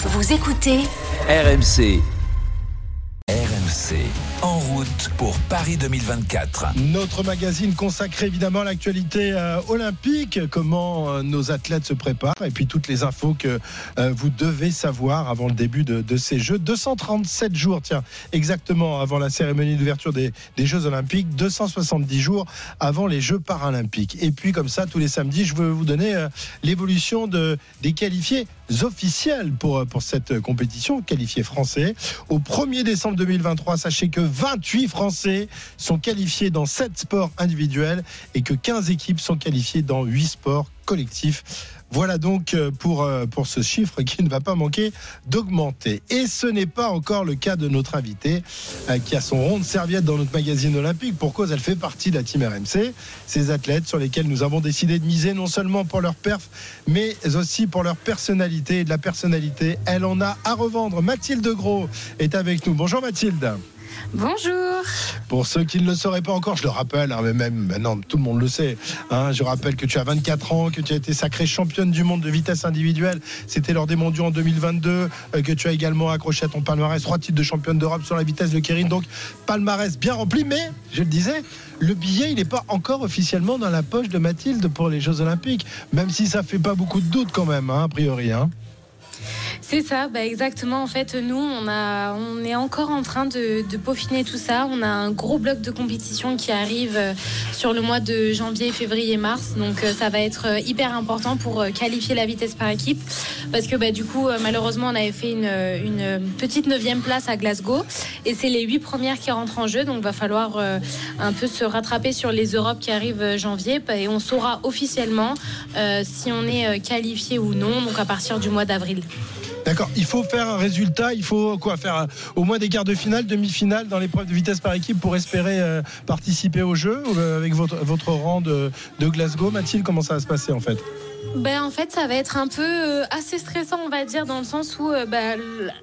Vous écoutez RMC. RMC. En route pour Paris 2024. Notre magazine consacré évidemment à l'actualité euh, olympique, comment euh, nos athlètes se préparent et puis toutes les infos que euh, vous devez savoir avant le début de, de ces Jeux. 237 jours, tiens, exactement avant la cérémonie d'ouverture des, des Jeux olympiques, 270 jours avant les Jeux paralympiques. Et puis comme ça, tous les samedis, je veux vous donner euh, l'évolution de, des qualifiés officiels pour, pour cette compétition, qualifiés français. Au 1er décembre 2023, sachez que 28 Français sont qualifiés dans 7 sports individuels et que 15 équipes sont qualifiées dans 8 sports collectifs. Voilà donc euh, pour, euh, pour ce chiffre qui ne va pas manquer d'augmenter. Et ce n'est pas encore le cas de notre invité euh, qui a son rond de serviette dans notre magazine olympique. Pour cause, elle fait partie de la team RMC. Ces athlètes sur lesquels nous avons décidé de miser non seulement pour leur perf, mais aussi pour leur personnalité. Et de la personnalité, elle en a à revendre. Mathilde Gros est avec nous. Bonjour Mathilde. Bonjour. Pour ceux qui ne le sauraient pas encore, je le rappelle, hein, mais même maintenant tout le monde le sait. hein, je rappelle que tu as 24 ans, que tu as été sacrée championne du monde de vitesse individuelle. C'était lors des mondiaux en 2022, euh, que tu as également accroché à ton palmarès trois titres de championne d'Europe sur la vitesse de Kérine. Donc palmarès bien rempli, mais je le disais, le billet il n'est pas encore officiellement dans la poche de Mathilde pour les Jeux Olympiques, même si ça fait pas beaucoup de doutes quand même, hein, a priori. C'est ça, bah exactement. En fait, nous, on, est encore en train de, peaufiner tout ça. On a un gros bloc de compétition qui arrive euh, sur le mois de janvier, février, mars. Donc, euh, ça va être euh, hyper important pour qualifier la vitesse par équipe. Parce que bah, du coup, malheureusement, on avait fait une, petite neuvième place à Glasgow. Et c'est les huit premières qui rentrent en jeu. Donc, va falloir un peu se rattraper sur les Europes qui arrivent janvier. Et on saura officiellement si on est qualifié ou non. Donc, à partir du mois d'avril. D'accord, il faut faire un résultat, il faut quoi faire euh, au moins des quarts de finale, demi-finale dans l'épreuve de vitesse par équipe pour espérer euh, participer au jeu euh, avec votre, rang de Glasgow. Mathilde, comment ça va se passer en fait? Ben en fait, ça va être un peu euh, assez stressant, on va dire, dans le sens où euh, ben,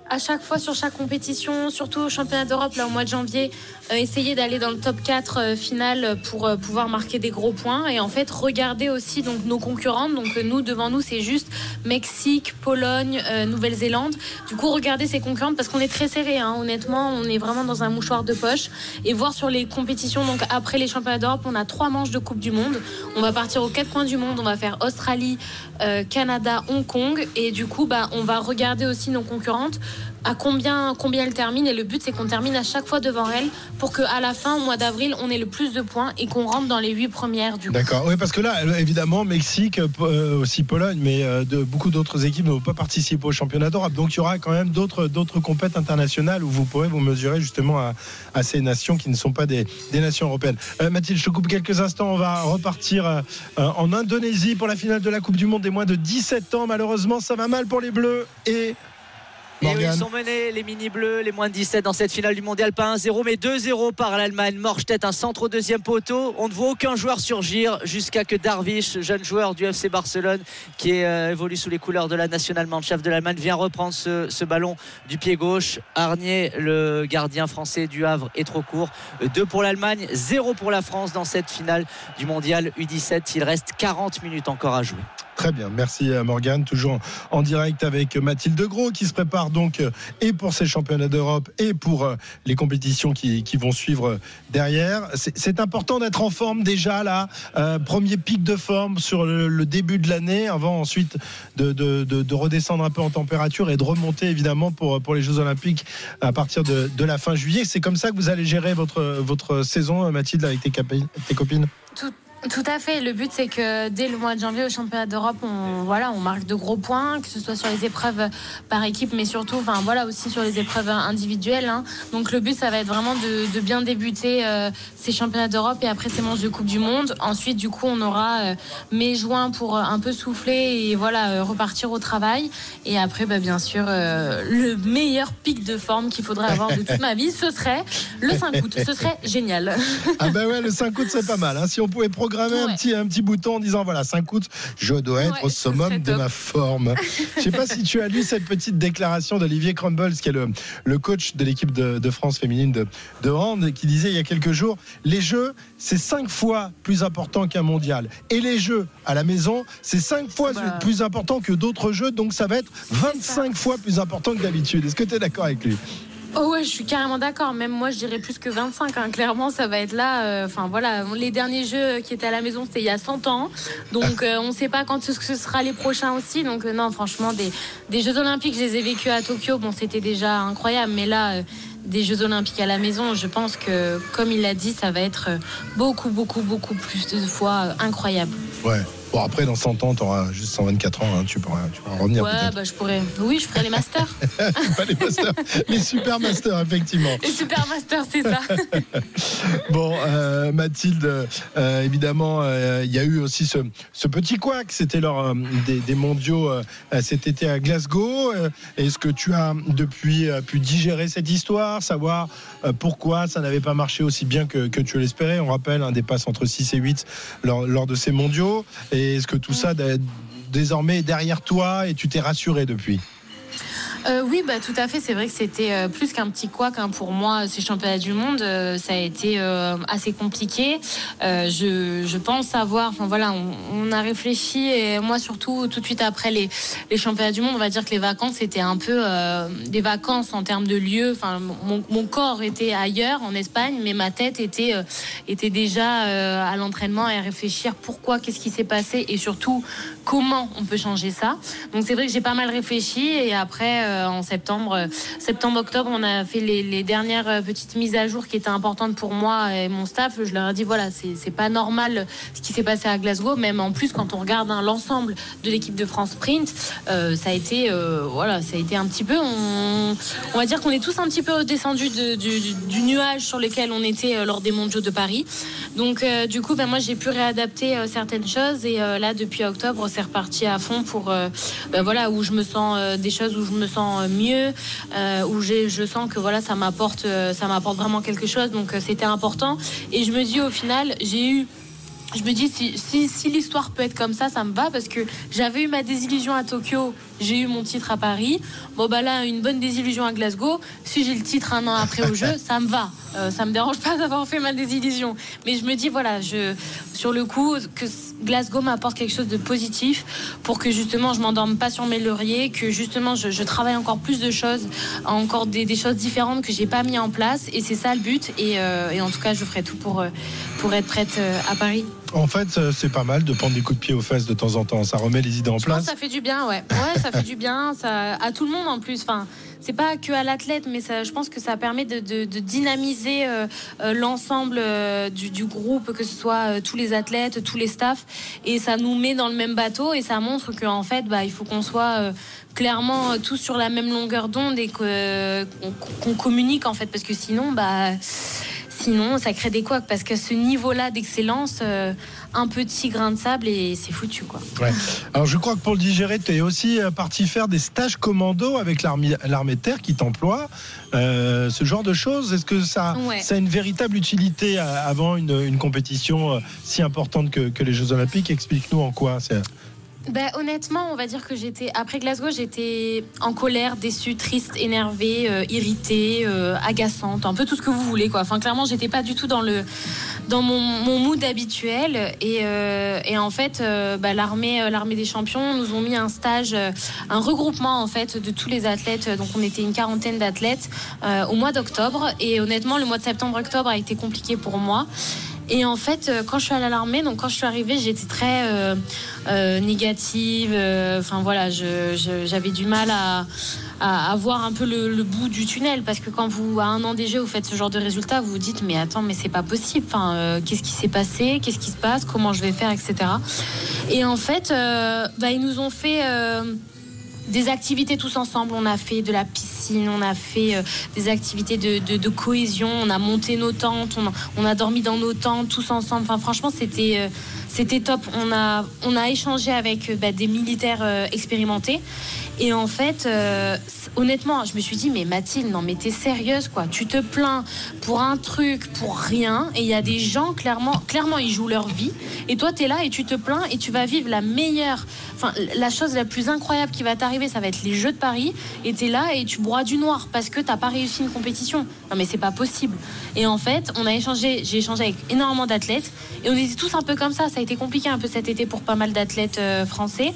à chaque fois sur chaque compétition, surtout au championnat d'Europe là au mois de janvier, euh, essayer d'aller dans le top 4 euh, final pour pouvoir marquer des gros points et en fait regarder aussi donc nos concurrentes. Donc nous devant nous c'est juste Mexique, Pologne, Nouvelle-Zélande. Du coup regarder ces concurrentes parce qu'on est très serré. hein. honnêtement, on est vraiment dans un mouchoir de poche et voir sur les compétitions. Donc après les championnats d'Europe, on a trois manches de Coupe du Monde. On va partir aux quatre coins du monde. On va faire Australie, euh, Canada, Hong Kong. Et du coup, bah, on va regarder aussi nos concurrentes à combien, combien elles terminent. Et le but, c'est qu'on termine à chaque fois devant elles pour qu'à la fin, au mois d'avril, on ait le plus de points et qu'on rentre dans les huit premières du. D'accord, oui, parce que là, évidemment, Mexique, euh, euh, aussi Pologne, mais euh, de, beaucoup d'autres équipes ne vont pas participer au championnat d'Europe. Donc il y aura quand même d'autres d'autres compètes internationales où vous pourrez vous mesurer justement à, à ces nations qui ne sont pas des, des nations européennes. Mathilde, je coupe quelques instants. On va repartir en Indonésie pour la finale de la Coupe du Monde des moins de 17 ans. Malheureusement, ça va mal pour les Bleus et. Ils sont menés, les mini bleus, les moins de 17 dans cette finale du mondial. Pas 1-0, mais 2-0 par l'Allemagne. Morstedt, un centre au deuxième poteau. On ne voit aucun joueur surgir jusqu'à que Darvish, jeune joueur du FC Barcelone, qui euh, évolue sous les couleurs de la Nationalmannschaft de l'Allemagne, vient reprendre ce, ce ballon du pied gauche. Arnier, le gardien français du Havre, est trop court. 2 pour l'Allemagne, 0 pour la France dans cette finale du mondial U17. Il reste 40 minutes encore à jouer. Très bien, merci euh, Morgane. Toujours en direct avec Mathilde Gros qui se prépare donc euh, et pour ces championnats d'Europe et pour euh, les compétitions qui, vont suivre derrière. C'est important d'être en forme déjà là. Premier pic de forme sur le, début de l'année avant ensuite de, de- de- de redescendre un peu en température et de remonter évidemment pour, les Jeux Olympiques à partir de, la fin juillet. C'est comme ça que vous allez gérer votre, saison, Mathilde, avec tes, copines? À fait. Le but, c'est que dès le mois de janvier au championnat d'Europe, on, voilà, on marque de gros points, que ce soit sur les épreuves par équipe, mais surtout, enfin, voilà, aussi sur les épreuves individuelles. hein. Donc, le but, ça va être vraiment de, bien débuter euh, ces championnats d'Europe et après ces manches de Coupe du Monde. Ensuite, du coup, on aura euh, mai-juin pour euh, un peu souffler et voilà, euh, repartir au travail. Et après, bah, bien sûr, le meilleur pic de forme qu'il faudrait avoir de toute ma vie, ce serait le 5 août. Ce serait génial. Ah ben ouais, le 5 août c'est pas mal. hein. Si on pouvait progresser programmer un, petit, un petit bouton en disant voilà, 5 août, je dois être au summum de ma forme. je sais pas si tu as lu cette petite déclaration d'Olivier Crumbles, qui est le, le coach de l'équipe de, France féminine de, de hand, qui disait il y a quelques jours les jeux, c'est 5 fois plus important qu'un mondial. Et les jeux à la maison, c'est 5 fois bah. plus important que d'autres jeux, donc ça va être 25 fois plus important que d'habitude. Est-ce que tu es d'accord avec lui? Oh ouais, je suis carrément d'accord. Même moi, je dirais plus que 25. Hein. Clairement, ça va être là. Euh, enfin voilà, les derniers jeux qui étaient à la maison, c'était il y a 100 ans. Donc euh, on ne sait pas quand ce, sera les prochains aussi. Donc euh, non, franchement, des, des, Jeux Olympiques, je les ai vécus à Tokyo. Bon, c'était déjà incroyable. Mais là, des Jeux Olympiques à la maison, je pense que, comme il l'a dit, ça va être beaucoup, beaucoup, beaucoup plus de fois incroyable. Ouais. Bon, après, dans 100 ans, tu auras juste 124 ans, hein, tu, pourras, tu, pourras, revenir. Ouais, bah, je pourrais. Oui, je ferai les masters. Pas les masters, les super masters, effectivement. Les super masters, c'est ça. bon, euh, Mathilde, euh, évidemment, euh, il y a eu aussi ce, ce petit couac. C'était lors des, des, mondiaux cet été à Glasgow. Est-ce que tu as depuis pu digérer cette histoire, savoir pourquoi ça n'avait pas marché aussi bien que, que tu l'espérais? On rappelle, un des passes entre 6 et 8 lors, lors de ces mondiaux. Et est-ce que tout ça désormais derrière toi et tu t'es rassuré depuis? Euh, oui, bah, tout à fait. C'est vrai que c'était euh, plus qu'un petit quoi qu'un pour moi, ces championnats du monde. Euh, ça a été assez compliqué. Je, pense savoir, enfin voilà, on, a réfléchi et moi surtout tout de suite après les, les championnats du monde, on va dire que les vacances étaient un peu des vacances en termes de lieu. Enfin, mon, corps était ailleurs en Espagne, mais ma tête était, était déjà à l'entraînement et à réfléchir pourquoi, qu'est-ce qui s'est passé et surtout comment on peut changer ça. Donc c'est vrai que j'ai pas mal réfléchi et après en septembre, euh, septembre-octobre, on a fait les, dernières euh, petites mises à jour qui étaient importantes pour moi et mon staff. Je leur ai dit voilà, c'est pas normal ce qui s'est passé à Glasgow, même en plus quand on regarde hein, l'ensemble de l'équipe de France Sprint, ça a été voilà, ça a été un petit peu, on, va dire qu'on est tous un petit peu descendus du, nuage sur lequel on était lors des Mondiaux de Paris. Donc du coup, ben, moi j'ai pu réadapter certaines choses et là depuis octobre, c'est reparti à fond pour ben, voilà où je me sens des choses où je me sens mieux, euh, où je sens que voilà, ça m'apporte, euh, ça m'apporte vraiment quelque chose. Donc euh, c'était important. Et je me dis au final, j'ai eu je me dis si, si, si l'histoire peut être comme ça, ça me va parce que j'avais eu ma désillusion à Tokyo, j'ai eu mon titre à Paris. Bon bah là, une bonne désillusion à Glasgow. Si j'ai le titre un an après au jeu, ça me va. Euh, ça me dérange pas d'avoir fait ma désillusion. Mais je me dis voilà, sur le coup que Glasgow m'apporte quelque chose de positif pour que justement je m'endorme pas sur mes lauriers, que justement je, travaille encore plus de choses, encore des, choses différentes que j'ai pas mis en place. Et c'est ça le but. Et, euh, et, en tout cas, je ferai tout pour, euh, pour être prête à Paris. En fait, c'est pas mal de prendre des coups de pied aux fesses de temps en temps. Ça remet les idées en place. ça fait du bien, ouais. Ouais, ça fait du bien. Ça, à tout le monde en plus. Enfin, c'est pas que à l'athlète, mais ça, je pense que ça permet de, dynamiser euh, euh, l'ensemble euh, du, groupe, que ce soit tous les athlètes, tous les staffs, et ça nous met dans le même bateau et ça montre qu'en fait, bah, il faut qu'on soit clairement tous sur la même longueur d'onde et qu'on communique en fait, parce que sinon, bah Sinon, ça crée des couacs parce qu'à ce niveau-là d'excellence, euh, un petit grain de sable et c'est foutu. Quoi. Alors, je crois que pour le digérer, tu es aussi euh, parti faire des stages commando avec l'armée de terre qui t'emploie. Euh, ce genre de choses, est-ce que ça, ça a une véritable utilité avant une, compétition si importante que, que les Jeux Olympiques? Explique-nous en quoi c'est. Ben, honnêtement, on va dire que j'étais après Glasgow, j'étais en colère, déçue, triste, énervée, euh, irritée, euh, agaçante, un peu tout ce que vous voulez quoi. Enfin clairement, j'étais pas du tout dans le dans mon, mood habituel et, euh, et en fait, bah, l'armée l'armée des champions nous ont mis un stage, un regroupement en fait de tous les athlètes. Donc on était une quarantaine d'athlètes au mois d'octobre et honnêtement, le mois de septembre-octobre a été compliqué pour moi. Et en fait, euh, quand je suis allée à l'armée, donc quand je suis arrivée, j'étais très euh, euh, négative. Enfin voilà, j'avais du mal à, voir un peu le, bout du tunnel parce que quand vous, à un an déjà, vous faites ce genre de résultat, vous vous dites mais attends, mais c'est pas possible. Enfin, qu'est-ce qui s'est passé Qu'est-ce qui se passe Comment je vais faire, etc. Et en fait, bah, ils nous ont fait des activités tous ensemble. On a fait de la piscine, on a fait euh, des activités de, cohésion, on a monté nos tentes, on a, dormi dans nos tentes tous ensemble. Enfin, franchement, c'était euh, c'était top. On a, on a échangé avec euh, bah, des militaires expérimentés. Et en fait, honnêtement, je me suis dit, mais Mathilde, non, mais t'es sérieuse, quoi. Tu te plains pour un truc, pour rien. Et il y a des gens, clairement, clairement, ils jouent leur vie. Et toi, t'es là et tu te plains et tu vas vivre la meilleure, enfin, la chose la plus incroyable qui va t'arriver, ça va être les Jeux de Paris. Et t'es là et tu broies du noir parce que t'as pas réussi une compétition. Non, mais c'est pas possible. Et en fait, on a échangé, j'ai échangé avec énormément d'athlètes. Et on était tous un peu comme ça. Ça a été compliqué un peu cet été pour pas mal d'athlètes euh, français.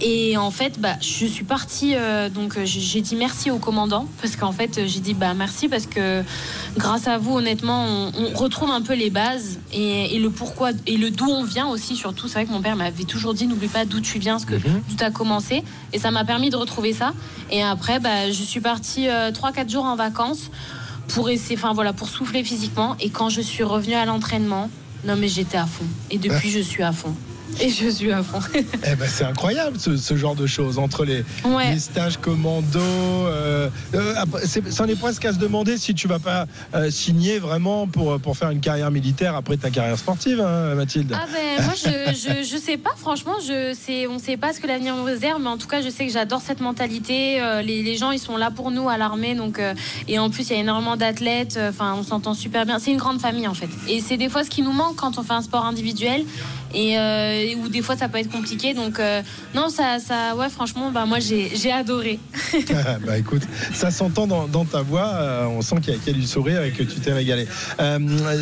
Et en fait, bah, je suis partie, euh, donc euh, j'ai dit merci au commandant, parce qu'en fait, euh, j'ai dit bah, merci, parce que grâce à vous, honnêtement, on, on retrouve un peu les bases et, et le pourquoi et le d'où on vient aussi, surtout. C'est vrai que mon père m'avait toujours dit n'oublie pas d'où tu viens, ce que, d'où tu as commencé. Et ça m'a permis de retrouver ça. Et après, bah, je suis partie 3-4 jours en vacances pour essayer, enfin voilà, pour souffler physiquement. Et quand je suis revenue à l'entraînement, non mais j'étais à fond. Et depuis, je suis à fond. Et je suis à fond. Eh ben, c'est incroyable ce, ce genre de choses entre les, Ouais. les stages commando. euh, euh, c'est- c'en est presque à se demander si tu vas pas euh, signer vraiment pour, pour faire une carrière militaire après ta carrière sportive, hein, Mathilde. Ah ben moi je, je, je sais pas franchement je sais on sait pas ce que l'avenir nous réserve mais en tout cas je sais que j'adore cette mentalité Euh, les, les gens ils sont là pour nous à l'armée donc euh, et en plus il y a énormément d'athlètes Euh, enfin on s'entend super bien c'est une grande famille en fait et c'est des fois ce qui nous manque quand on fait un sport individuel et euh, où des fois ça peut être compliqué donc euh, non ça ça ouais franchement bah moi j'ai adoré bah écoute, ça s'entend dans, dans ta voix. euh, on sent qu'il y, a- qu'il y a du sourire et que tu t'es régalé. Euh,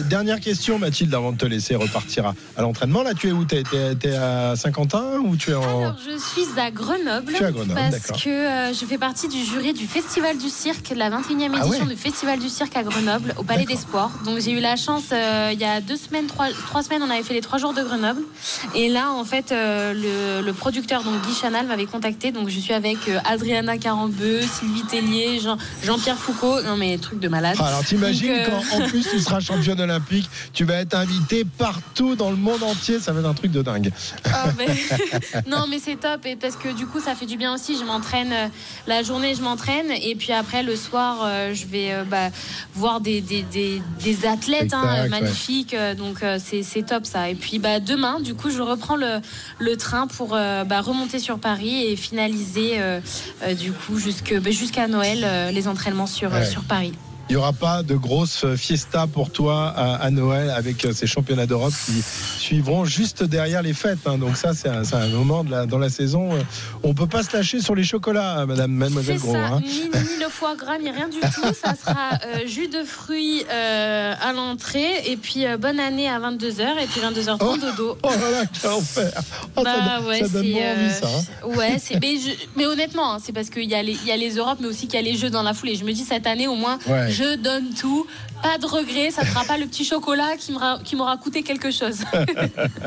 dernière question, Mathilde, avant de te laisser repartir à, à l'entraînement. Là, tu es où? T'es t'es à Saint-Quentin ou tu es en. Alors, je suis à Grenoble. Tu es à Grenoble, Parce que je fais partie du jury du Festival du Cirque, la 21e Ah édition ouais du Festival du Cirque à Grenoble, au Palais des Sports. Donc, j'ai eu la chance, il y a deux semaines, trois, trois semaines, on avait fait les trois jours de Grenoble. Et là, en fait, euh, le, le producteur, donc Guy Chanal, m'avait contacté. Donc, je suis avec euh, Adriana Carambeu, Sylvie Tellier, Jean- Jean-Pierre Foucault. Non, mais truc de malade. Ah, alors t'imagines euh, quand en plus tu seras championne olympique, tu vas être invité partout dans le monde entier, ça va être un truc de dingue. Ah, non, mais c'est top et parce que du coup, ça fait du bien aussi. Je m'entraîne la journée, je m'entraîne et puis après le soir, je vais bah, voir des, des, des, des athlètes hein, magnifiques. euh, Donc c'est c'est top ça. Et puis bah, demain, du coup, je reprends le, le train pour euh, bah, remonter sur Paris et finaliser euh, euh, du coup bah, jusqu'à Noël les entraînements sur, Ouais. sur Paris. Il n'y aura pas de grosse fiesta pour toi à, à Noël avec euh, ces championnats d'Europe qui suivront juste derrière les fêtes. hein. Donc ça, c'est un, moment de la- dans la saison. euh, On peut pas se lâcher sur les chocolats, Madame Mademoiselle Gros. ça, hein. ni, ni le foie gras, ni rien du tout. Ça sera euh, jus de fruits euh, à l'entrée et puis euh, bonne année à 22h et puis 22h30 Oh. dodo. Oh là là, quel enfer Oh, ça, Bah donne- ouais, ça donne envie, ça. hein. Ouais, mais, je- mais honnêtement, hein, c'est parce qu'il y, a les- il y a les Europes, mais aussi qu'il y a les Jeux dans la foulée. Je me dis cette année au moins, Ouais. je donne tout, pas de regret. Ça ne sera pas le petit chocolat qui m'aura coûté quelque chose.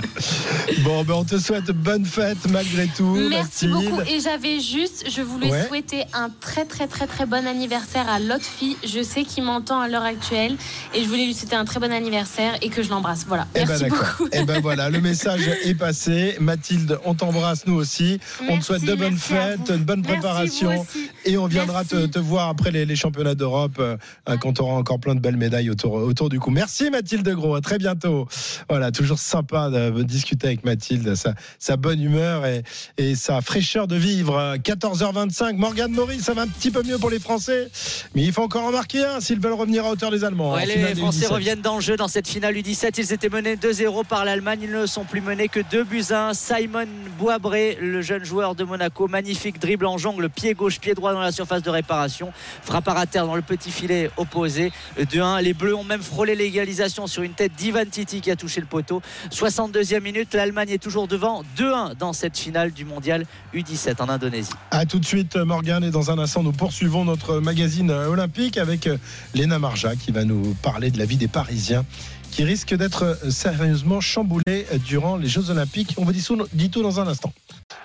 Bon, ben on te souhaite bonne fête malgré tout. Merci Mathilde. beaucoup. Et j'avais juste, je voulais Ouais. souhaiter un très très très très bon anniversaire à l'autre fille. Je sais qu'il m'entend à l'heure actuelle et je voulais lui souhaiter un très bon anniversaire et que je l'embrasse. Voilà. Eh ben Merci beaucoup. Eh ben voilà, le message est passé. Mathilde, on t'embrasse nous aussi. on te souhaite de bonnes fêtes, une bonne préparation. Et on viendra te, voir après les, les championnats d'Europe euh, quand on aura encore plein de belles médailles autour, autour du cou. Merci Mathilde Gros, à très bientôt. Voilà, toujours sympa de discuter avec Mathilde, sa, sa bonne humeur et, et sa fraîcheur de vivre. Euh, 14h25, Morgane Maurice, ça va un petit peu mieux pour les Français, mais il faut encore en marquer un s'ils veulent revenir à hauteur des Allemands. Ouais, en les Français U17. reviennent dans le jeu dans cette finale U17. Ils étaient menés 2-0 par l'Allemagne. Ils ne sont plus menés que 2 buts à 1. Simon Boabré, le jeune joueur de Monaco, magnifique dribble en jongle, pied gauche, pied droit dans la surface de réparation. Frappe à terre dans le petit filet opposé. 2-1. Les Bleus ont même frôlé l'égalisation sur une tête d'Ivan Titi qui a touché le poteau. 62e minute, l'Allemagne est toujours devant 2-1 dans cette finale du mondial U17 en Indonésie. A tout de suite, Morgane. Et dans un instant, nous poursuivons notre magazine euh, olympique avec euh, Léna Marja qui va nous parler de la vie des Parisiens qui risquent d'être euh, sérieusement chamboulés euh, durant les Jeux Olympiques. On vous dit tout, dit tout dans un instant.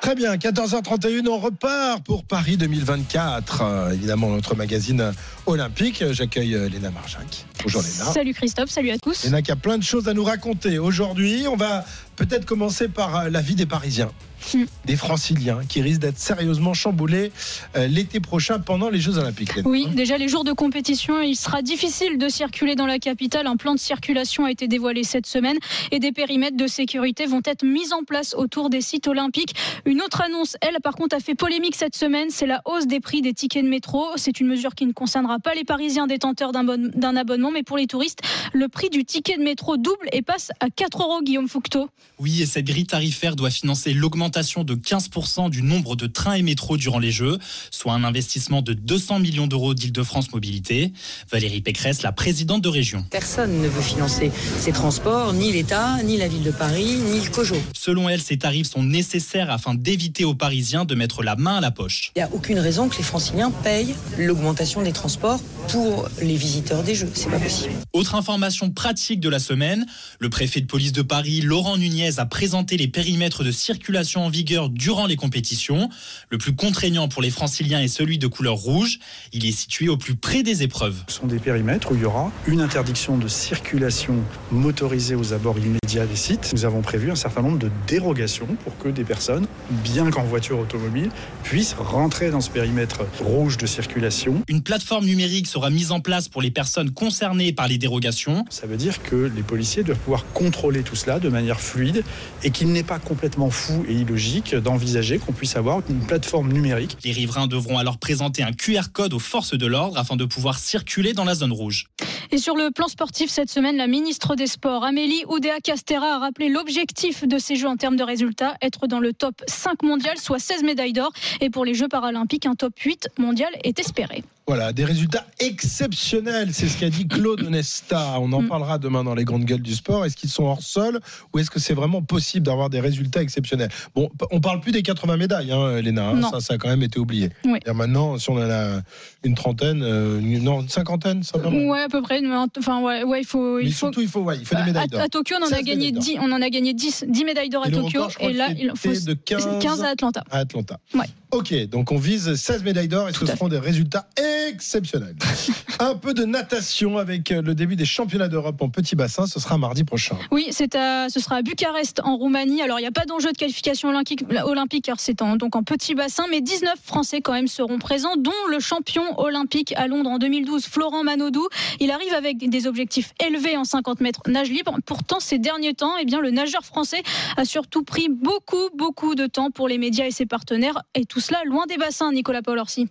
Très bien, 14h31, on repart pour Paris 2024. Euh, évidemment, notre magazine olympique. J'accueille euh, Léna Marjac. Bonjour Léna. Salut Christophe, salut à tous. Léna qui a plein de choses à nous raconter. Aujourd'hui, on va peut-être commencer par euh, la vie des Parisiens. Mm. Des franciliens qui risquent d'être sérieusement chamboulés euh, l'été prochain pendant les Jeux Olympiques. Oui, déjà les jours de compétition, il sera difficile de circuler dans la capitale. Un plan de circulation a été dévoilé cette semaine et des périmètres de sécurité vont être mis en place autour des sites olympiques. Une autre annonce, elle, par contre, a fait polémique cette semaine, c'est la hausse des prix des tickets de métro. C'est une mesure qui ne concernera pas les Parisiens détenteurs d'un bon- d'un abonnement, mais pour les touristes, le prix du ticket de métro double et passe à 4 euros, Guillaume Fouquetot. Oui, et cette grille tarifaire doit financer l'augmentation de 15% du nombre de trains et métros durant les Jeux, soit un investissement de 200 millions d'euros d'Île-de-France Mobilité. Valérie Pécresse, la présidente de région. Personne ne veut financer ces transports, ni l'État, ni la ville de Paris, ni le COJO. Selon elle, ces tarifs sont nécessaires afin d'éviter aux Parisiens de mettre la main à la poche. Il n'y a aucune raison que les franciliens payent l'augmentation des transports pour les visiteurs des Jeux. C'est pas possible. Autre information pratique de la semaine, le préfet de police de Paris, Laurent Nunez, a présenté les périmètres de circulation en vigueur durant les compétitions. Le plus contraignant pour les franciliens est celui de couleur rouge. Il est situé au plus près des épreuves. Ce sont des périmètres où il y aura une interdiction de circulation motorisée aux abords immédiats des sites. Nous avons prévu un certain nombre de dérogations pour que des personnes, bien qu'en voiture automobile, puissent rentrer dans ce périmètre rouge de circulation. Une plateforme numérique sera mise en place pour les personnes concernées par les dérogations. Ça veut dire que les policiers doivent pouvoir contrôler tout cela de manière fluide et qu'il n'est pas complètement fou et illogique d'envisager qu'on puisse avoir une plateforme numérique. Les riverains devront alors présenter un QR code aux forces de l'ordre afin de pouvoir circuler dans la zone rouge. Et sur le plan sportif, cette semaine, la ministre des Sports, Amélie Oudéa-Castera, a rappelé l'objectif de ces Jeux en termes de résultats, être dans le top 5 mondial, soit 16 médailles d'or. Et pour les Jeux paralympiques, un top 8 mondial est espéré. Voilà, des résultats exceptionnels, c'est ce qu'a dit Claude Nesta. On en Mm. parlera demain dans les grandes gueules du sport. Est-ce qu'ils sont hors sol ou est-ce que c'est vraiment possible d'avoir des résultats exceptionnels? Bon, on parle plus des 80 médailles, hein, Léna. hein. Ça, ça a quand même été oublié. Oui. Et maintenant, si on en a une trentaine, euh, une- non, une cinquantaine, va. Ouais, à peu près. Mais Enfin, ouais, ouais, il faut. Mais Il faut... surtout, il faut, ouais, il faut des À, médailles d'or. à Tokyo, on en, 16 a gagné médailles d'or. 10, on en a gagné 10, 10 médailles d'or à Tokyo. record, et là, il faut de 15, 15 à Atlanta. à Atlanta. Ouais. Ok, donc on vise 16 médailles d'or et ce Tout à seront des résultats exceptionnels. Un peu de natation avec euh, le début des championnats d'Europe en petit bassin, ce sera mardi prochain. Oui, c'est à, ce sera à Bucarest en Roumanie. Alors il n'y a pas d'enjeu de qualification olympique, olympique car c'est en, donc en petit bassin, mais 19 Français quand même seront présents, dont le champion olympique à Londres en 2012, Florent Manodou. Il arrive avec des objectifs élevés en 50 mètres nage libre. Pourtant, ces derniers temps, eh bien, le nageur français a surtout pris beaucoup, beaucoup de temps pour les médias et ses partenaires, et tout cela loin des bassins, Nicolas Paul-Orsi.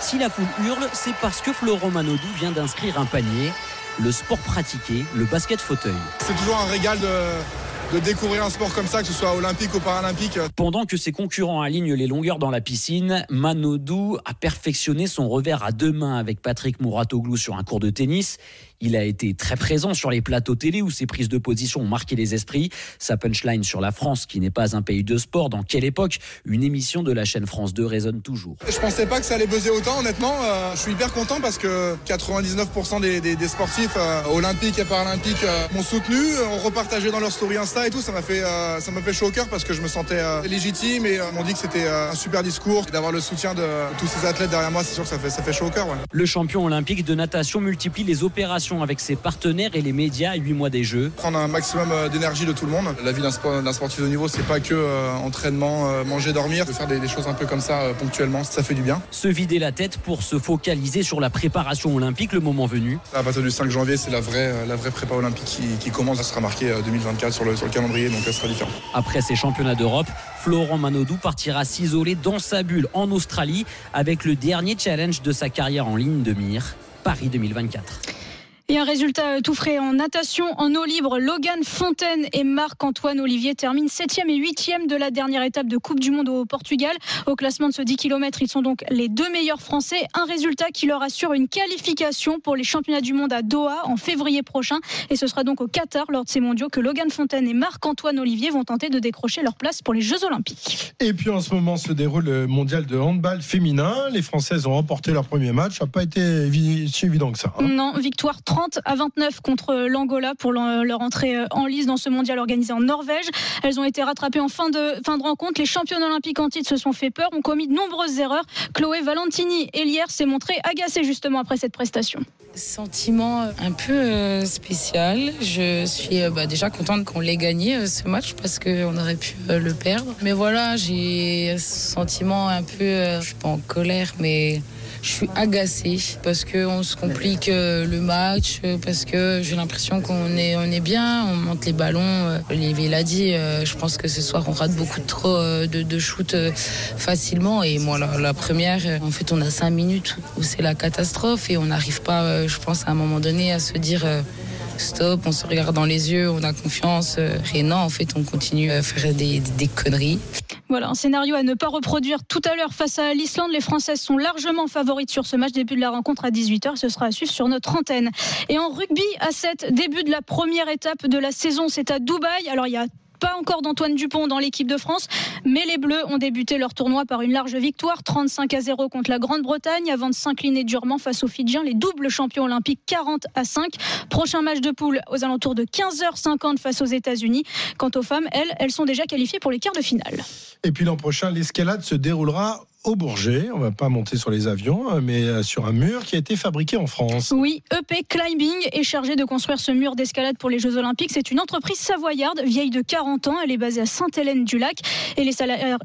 Si la foule hurle, c'est parce que Florent Manodou vient d'inscrire un panier. Le sport pratiqué, le basket fauteuil. C'est toujours un régal de, de découvrir un sport comme ça, que ce soit olympique ou paralympique. Pendant que ses concurrents alignent les longueurs dans la piscine, Manodou a perfectionné son revers à deux mains avec Patrick Mouratoglou sur un cours de tennis. Il a été très présent sur les plateaux télé où ses prises de position ont marqué les esprits. Sa punchline sur la France, qui n'est pas un pays de sport, dans quelle époque? Une émission de la chaîne France 2 résonne toujours. Je pensais pas que ça allait buzzer autant, honnêtement. Euh, je suis hyper content parce que 99% des, des- des sportifs euh, olympiques et paralympiques euh, m'ont soutenu, ont repartagé dans leur story Insta et tout. Ça m'a fait, ça m'a fait chaud au cœur parce que je me sentais légitime et m'ont dit que c'était un super discours. D'avoir le soutien de tous ces athlètes derrière moi, c'est sûr que ça fait, ça fait chaud au cœur. ouais. Le champion olympique de natation multiplie les opérations avec ses partenaires et les médias à 8 mois des Jeux. Prendre un maximum euh, d'énergie de tout le monde. La vie d'un sport- d'un sportif de haut niveau, c'est pas que euh, entraînement, euh, manger, dormir. De faire des, des choses un peu comme ça euh, ponctuellement, ça fait du bien. Se vider la tête pour se focaliser sur la préparation olympique le moment venu. À partir du 5 janvier, c'est la vraie, la vraie prépa olympique qui, qui commence. Ça sera marqué euh, 2024 sur le, sur le calendrier, donc ça sera différent. Après ces championnats d'Europe, Florent Manodou partira s'isoler dans sa bulle en Australie avec le dernier challenge de sa carrière en ligne de mire, Paris 2024. Et un résultat euh, tout frais en natation, en eau libre. Logan Fontaine et Marc-Antoine Olivier terminent 7e et 8e de la dernière étape de Coupe du Monde au Portugal. Au classement de ce 10 km, ils sont donc les deux meilleurs Français. Un résultat qui leur assure une qualification pour les championnats du monde à Doha en février prochain. Et ce sera donc au Qatar, lors de ces mondiaux, que Logan Fontaine et Marc-Antoine Olivier vont tenter de décrocher leur place pour les Jeux Olympiques. Et puis en ce moment se déroule le mondial de handball féminin. Les Françaises ont remporté leur premier match. Ça n'a pas été si évident que ça. hein. Non, victoire 30 à 29 contre l'Angola pour leur entrée en lice dans ce mondial organisé en Norvège. Elles ont été rattrapées en fin de, fin de rencontre. Les championnes olympiques en titre se sont fait peur, ont commis de nombreuses erreurs. Chloé Valentini, hier s'est montrée agacée justement après cette prestation. Sentiment un peu euh, spécial. Je suis euh, bah, déjà contente qu'on l'ait gagné euh, ce match parce qu'on aurait pu le perdre. Mais voilà, j'ai un sentiment un peu, je suis pas en colère, mais je suis agacée parce qu'on se complique euh, le match, euh, parce que j'ai l'impression qu'on est, on est bien, on monte les ballons. Euh, Olivier l'a dit, je pense que ce soir on rate beaucoup trop de, de shoot facilement. Et moi, la, première, en fait, on a cinq minutes où c'est la catastrophe et on n'arrive pas, je pense, à un moment donné à se dire stop, on se regarde dans les yeux, on a confiance. Et non, en fait, on continue à faire des, des conneries. Voilà, un scénario à ne pas reproduire tout à l'heure face à l'Islande. Les Françaises sont largement favorites sur ce match. Début de la rencontre à 18h. Ce sera à suivre sur notre antenne. Et en rugby, à 7, début de la première étape de la saison, c'est à Dubaï. Alors, il y a pas encore d'Antoine Dupont dans l'équipe de France, mais les Bleus ont débuté leur tournoi par une large victoire, 35 à 0 contre la Grande-Bretagne, avant de s'incliner durement face aux Fidjiens, les doubles champions olympiques 40 à 5. Prochain match de poule aux alentours de 15h50 face aux États-Unis. Quant aux femmes, elles, elles sont déjà qualifiées pour les quarts de finale. Et puis l'an prochain, l'escalade se déroulera au Bourget. On va pas monter sur les avions, hein, mais euh, sur un mur qui a été fabriqué en France. Oui, EP Climbing est chargé de construire ce mur d'escalade pour les Jeux Olympiques. C'est une entreprise savoyarde, vieille de 40 ans. Elle est basée à Sainte-Hélène-du-Lac. Et les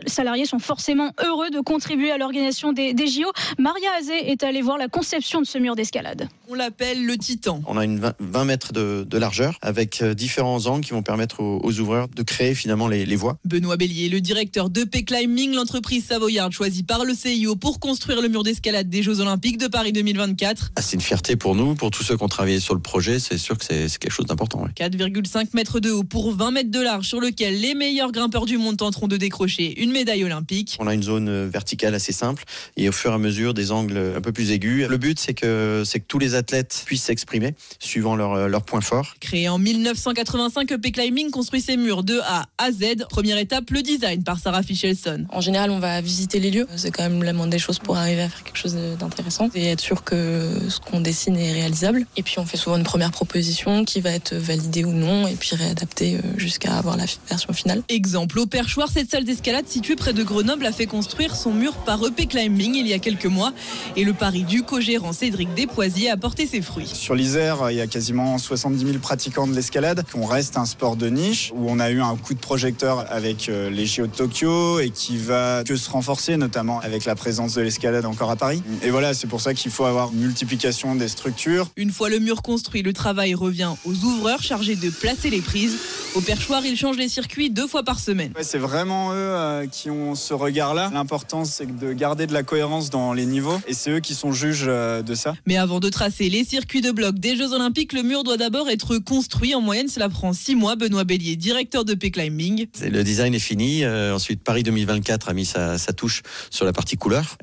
salariés sont forcément heureux de contribuer à l'organisation des, JO. Maria Azé est allée voir la conception de ce mur d'escalade. On l'appelle le Titan. On a une 20 mètres de, largeur avec euh, différents angles qui vont permettre aux, ouvreurs de créer finalement les, les voies. Benoît Bélier, le directeur d'EP Climbing, l'entreprise savoyarde choisie par le CIO pour construire le mur d'escalade des Jeux Olympiques de Paris 2024. Ah, c'est une fierté pour nous, pour tous ceux qui ont travaillé sur le projet. C'est sûr que c'est quelque chose d'important. 4,5 mètres de haut pour 20 mètres de large sur lequel les meilleurs grimpeurs du monde tenteront de décrocher une médaille olympique. On a une zone euh, verticale assez simple et au fur et à mesure des angles un peu plus aigus. Le but, c'est que, que tous les athlètes puissent s'exprimer suivant leurs euh, leur points forts. Créé en 1985, EP Climbing construit ses murs de A à Z. Première étape, le design par Sarah Fichelson. En général, on va visiter les lieux. C'est quand même la moindre des choses pour arriver à faire quelque chose d'intéressant et être sûr que ce qu'on dessine est réalisable. Et puis on fait souvent une première proposition qui va être validée ou non et puis réadaptée euh, jusqu'à avoir la version finale. Exemple, au Perchoir, cette salle d'escalade située près de Grenoble a fait construire son mur par EP Climbing il y a quelques mois et le pari du co-gérant Cédric Despoisiers a porté ses fruits. Sur l'Isère, il y a quasiment 70 000 pratiquants de l'escalade. On reste un sport de niche où on a eu un coup de projecteur avec euh, les JO de Tokyo et qui va que se renforcer, notamment avec la présence de l'escalade encore à Paris. Et voilà, c'est pour ça qu'il faut avoir une multiplication des structures. Une fois le mur construit, le travail revient aux ouvreurs chargés de placer les prises. Au perchoir, ils changent les circuits deux fois par semaine. c'est vraiment eux euh, qui ont ce regard-là. L'important, c'est de garder de la cohérence dans les niveaux et c'est eux qui sont juges euh, de ça. Mais avant de tracer les circuits de bloc des Jeux Olympiques, le mur doit d'abord être construit. En moyenne, cela prend six mois. Benoît Bélier, directeur de P-Climbing. Le design est fini. Euh, ensuite, Paris 2024 a mis sa, touche sur la partie couleur.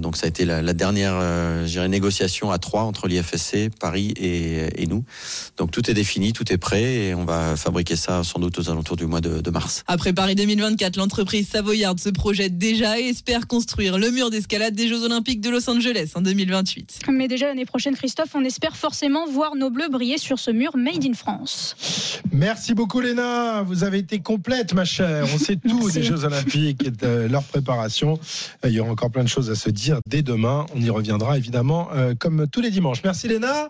donc ça a été la, dernière négociation à trois entre l'IFSC, Paris et, et, nous. Donc tout est défini, tout est prêt et on va fabriquer ça sans doute aux alentours du mois de, mars. Après Paris 2024, l'entreprise savoyarde se projette déjà et espère construire le mur d'escalade des Jeux Olympiques de Los Angeles en 2028. Mais déjà l'année prochaine, Christophe, on espère forcément voir nos bleus briller sur ce mur Made in France. Merci beaucoup Léna, vous avez été complète ma chère. On sait tout des Jeux Olympiques et de leur préparation. Il y aura encore plein de choses à se dire dès demain. On y reviendra évidemment euh, comme tous les dimanches. Merci Léna.